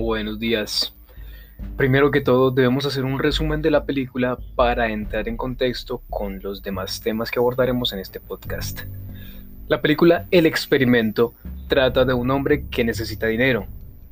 Buenos días. Primero que todo, debemos hacer un resumen de la película para entrar en contexto con los demás temas que abordaremos en este podcast. La película El experimento trata de un hombre que necesita dinero.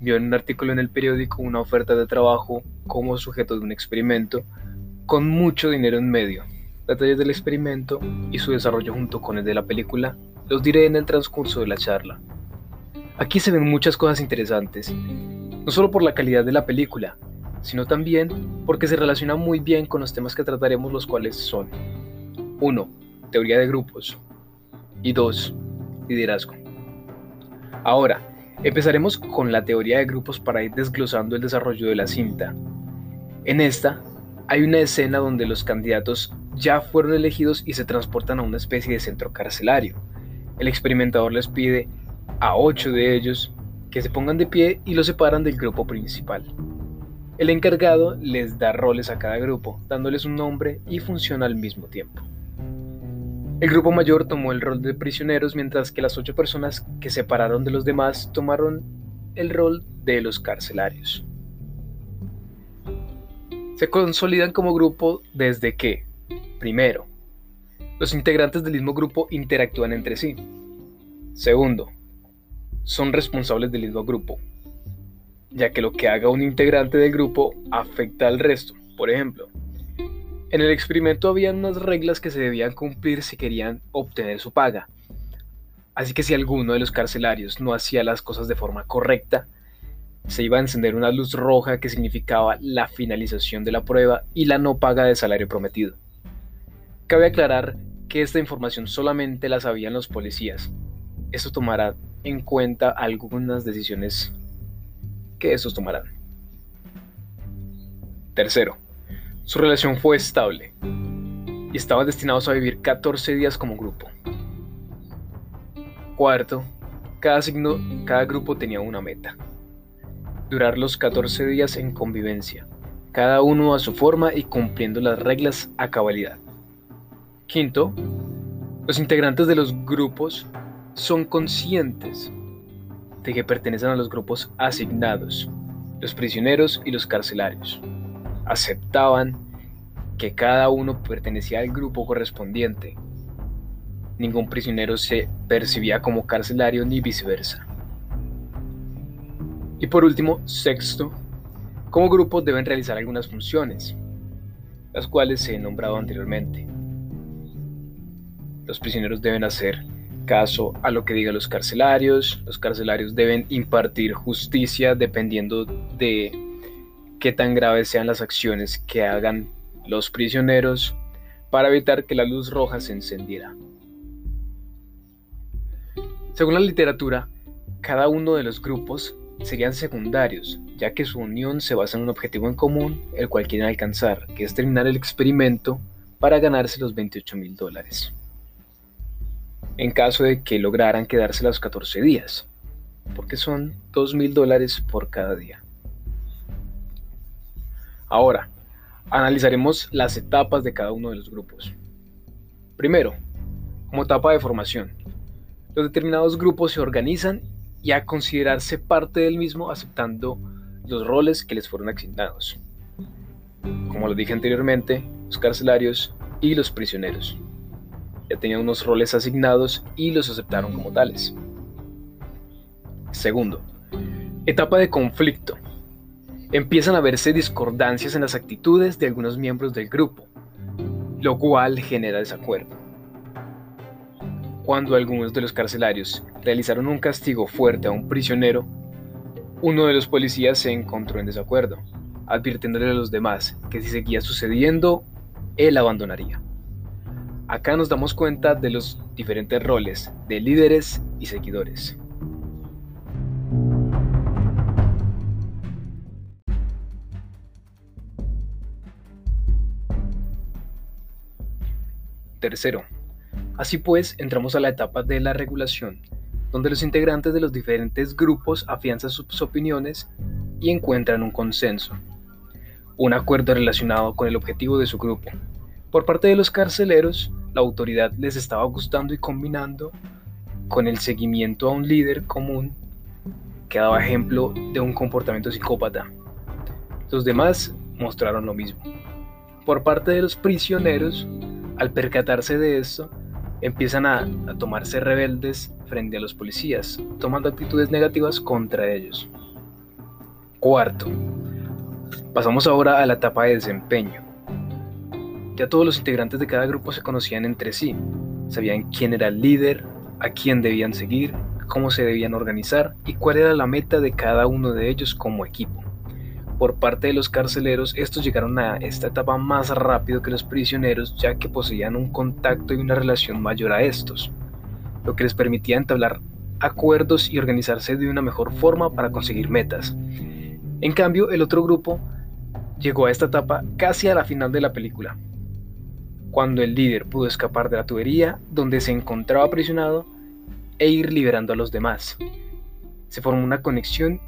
Vio en un artículo en el periódico una oferta de trabajo como sujeto de un experimento con mucho dinero en medio. Detalles del experimento y su desarrollo junto con el de la película los diré en el transcurso de la charla. Aquí se ven muchas cosas interesantes, no solo por la calidad de la película, sino también porque se relaciona muy bien con los temas que trataremos, los cuales son 1. Teoría de grupos y 2. Liderazgo. Ahora, empezaremos con la teoría de grupos para ir desglosando el desarrollo de la cinta. En esta, hay una escena donde los candidatos ya fueron elegidos y se transportan a una especie de centro carcelario. El experimentador les pide a ocho de ellos que se pongan de pie y los separan del grupo principal. El encargado les da roles a cada grupo, dándoles un nombre y función al mismo tiempo. El grupo mayor tomó el rol de prisioneros mientras que las ocho personas que separaron de los demás tomaron el rol de los carcelarios. Se consolidan como grupo desde que, primero, los integrantes del mismo grupo interactúan entre sí. Segundo, son responsables del mismo grupo, ya que lo que haga un integrante del grupo afecta al resto. Por ejemplo, en el experimento había unas reglas que se debían cumplir si querían obtener su paga. Así que si alguno de los carcelarios no hacía las cosas de forma correcta, se iba a encender una luz roja que significaba la finalización de la prueba y la no paga de salario prometido. Cabe aclarar que esta información solamente la sabían los policías. Esto tomará en cuenta algunas decisiones que estos tomarán. Tercero, su relación fue estable y estaban destinados a vivir 14 días como grupo. Cuarto, cada signo, cada grupo tenía una meta. Durar los 14 días en convivencia, cada uno a su forma y cumpliendo las reglas a cabalidad. Quinto, los integrantes de los grupos son conscientes de que pertenecen a los grupos asignados, los prisioneros y los carcelarios. Aceptaban que cada uno pertenecía al grupo correspondiente. Ningún prisionero se percibía como carcelario ni viceversa. Y por último, sexto, como grupo deben realizar algunas funciones, las cuales se he nombrado anteriormente. Los prisioneros deben hacer caso a lo que digan los carcelarios. Los carcelarios deben impartir justicia dependiendo de qué tan graves sean las acciones que hagan los prisioneros para evitar que la luz roja se encendiera. Según la literatura, cada uno de los grupos serían secundarios, ya que su unión se basa en un objetivo en común, el cual quieren alcanzar, que es terminar el experimento para ganarse los 28 mil dólares en caso de que lograran quedarse los 14 días, porque son 2 mil dólares por cada día. Ahora, analizaremos las etapas de cada uno de los grupos. Primero, como etapa de formación. Los determinados grupos se organizan y a considerarse parte del mismo aceptando los roles que les fueron asignados. Como lo dije anteriormente, los carcelarios y los prisioneros ya tenían unos roles asignados y los aceptaron como tales. Segundo, etapa de conflicto. Empiezan a verse discordancias en las actitudes de algunos miembros del grupo, lo cual genera desacuerdo. Cuando algunos de los carcelarios realizaron un castigo fuerte a un prisionero, uno de los policías se encontró en desacuerdo, advirtiéndole a los demás que si seguía sucediendo, él abandonaría. Acá nos damos cuenta de los diferentes roles de líderes y seguidores. Tercero, así pues entramos a la etapa de la regulación, donde los integrantes de los diferentes grupos afianzan sus opiniones y encuentran un consenso, un acuerdo relacionado con el objetivo de su grupo, por parte de los carceleros, la autoridad les estaba gustando y combinando con el seguimiento a un líder común que daba ejemplo de un comportamiento psicópata. Los demás mostraron lo mismo. Por parte de los prisioneros, al percatarse de esto, empiezan a, tomarse rebeldes frente a los policías, tomando actitudes negativas contra ellos. Cuarto, pasamos ahora a la etapa de desempeño. Ya todos los integrantes de cada grupo se conocían entre sí, sabían quién era el líder, a quién debían seguir, cómo se debían organizar y cuál era la meta de cada uno de ellos como equipo. Por parte de los carceleros, estos llegaron a esta etapa más rápido que los prisioneros, ya que poseían un contacto y una relación mayor a estos, lo que les permitía entablar acuerdos y organizarse de una mejor forma para conseguir metas. En cambio, el otro grupo llegó a esta etapa casi a la final de la película, cuando el líder pudo escapar de la tubería donde se encontraba aprisionado e ir liberando a los demás. Se formó una conexión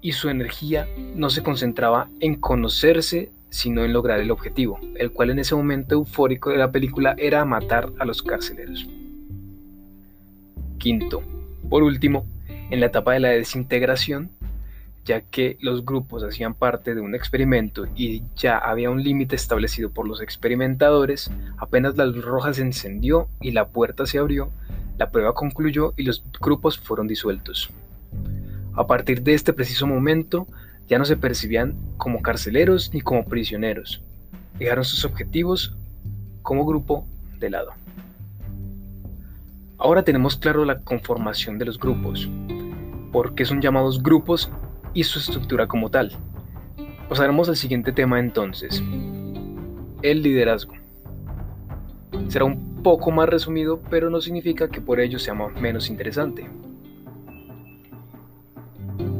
y su energía no se concentraba en conocerse, sino en lograr el objetivo, el cual en ese momento eufórico de la película era matar a los carceleros. Quinto, por último, en la etapa de la desintegración, ya que los grupos hacían parte de un experimento y ya había un límite establecido por los experimentadores, apenas la luz roja se encendió y la puerta se abrió, la prueba concluyó y los grupos fueron disueltos. A partir de este preciso momento, ya no se percibían como carceleros ni como prisioneros. Dejaron sus objetivos como grupo de lado. Ahora tenemos claro la conformación de los grupos, por qué son llamados grupos y su estructura como tal. Pasaremos al siguiente tema entonces, el liderazgo. Será un poco más resumido, pero no significa que por ello sea menos interesante.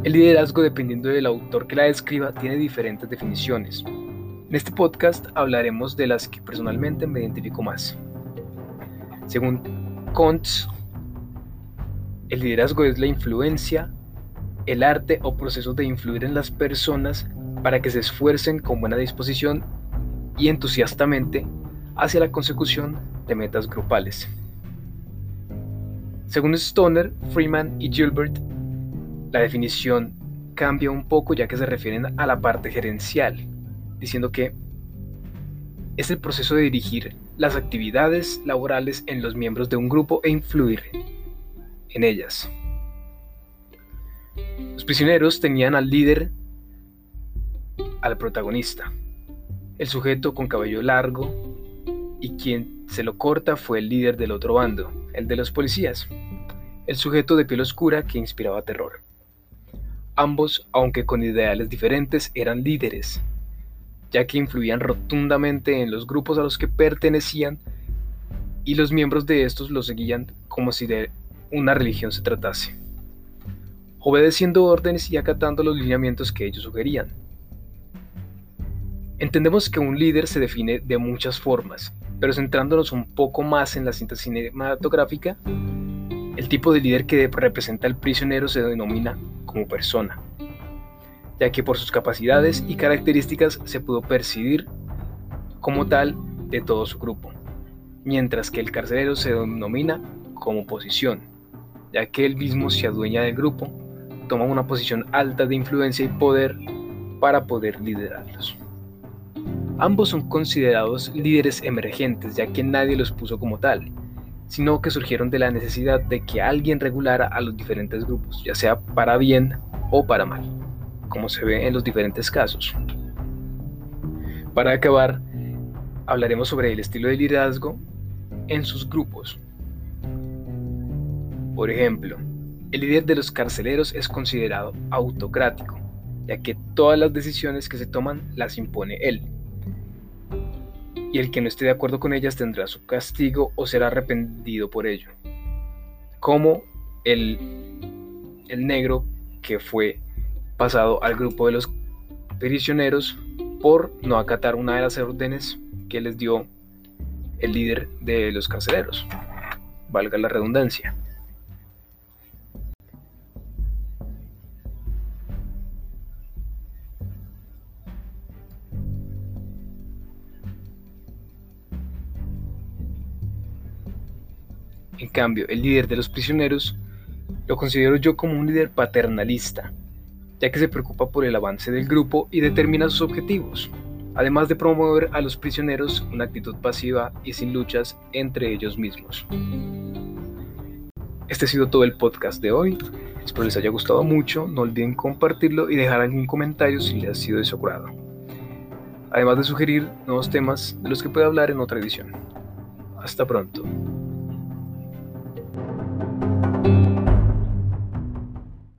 El liderazgo, dependiendo del autor que la describa, tiene diferentes definiciones. En este podcast hablaremos de las que personalmente me identifico más. Según Kuntz, el liderazgo es la influencia, el arte o proceso de influir en las personas para que se esfuercen con buena disposición y entusiastamente hacia la consecución de metas grupales. Según Stoner, Freeman y Gilbert, la definición cambia un poco ya que se refieren a la parte gerencial, diciendo que es el proceso de dirigir las actividades laborales en los miembros de un grupo e influir en ellas. Los prisioneros tenían al líder, al protagonista, el sujeto con cabello largo y quien se lo corta fue el líder del otro bando, el de los policías, el sujeto de piel oscura que inspiraba terror. Ambos, aunque con ideales diferentes, eran líderes, ya que influían rotundamente en los grupos a los que pertenecían y los miembros de estos los seguían como si de una religión se tratase, obedeciendo órdenes y acatando los lineamientos que ellos sugerían. Entendemos que un líder se define de muchas formas, pero centrándonos un poco más en la cinta cinematográfica, el tipo de líder que representa al prisionero se denomina como persona, ya que por sus capacidades y características se pudo percibir como tal de todo su grupo, mientras que el carcelero se denomina como posición, ya que él mismo se adueña del grupo, toma una posición alta de influencia y poder para poder liderarlos. Ambos son considerados líderes emergentes, ya que nadie los puso como tal, sino que surgieron de la necesidad de que alguien regulara a los diferentes grupos, ya sea para bien o para mal, como se ve en los diferentes casos. Para acabar, hablaremos sobre el estilo de liderazgo en sus grupos. Por ejemplo, el líder de los carceleros es considerado autocrático, ya que todas las decisiones que se toman las impone él y el que no esté de acuerdo con ellas tendrá su castigo o será arrepentido por ello. Como el, negro que fue pasado al grupo de los prisioneros por no acatar una de las órdenes que les dio el líder de los carceleros, valga la redundancia. En cambio, el líder de los prisioneros Lo considero yo como un líder paternalista, ya que se preocupa por el avance del grupo y determina sus objetivos, además de promover a los prisioneros una actitud pasiva y sin luchas entre ellos mismos. Este ha sido todo el podcast de hoy. Espero les haya gustado mucho. No olviden compartirlo y dejar algún comentario si les ha sido de su. Además de sugerir nuevos temas de los que pueda hablar en otra edición. Hasta pronto.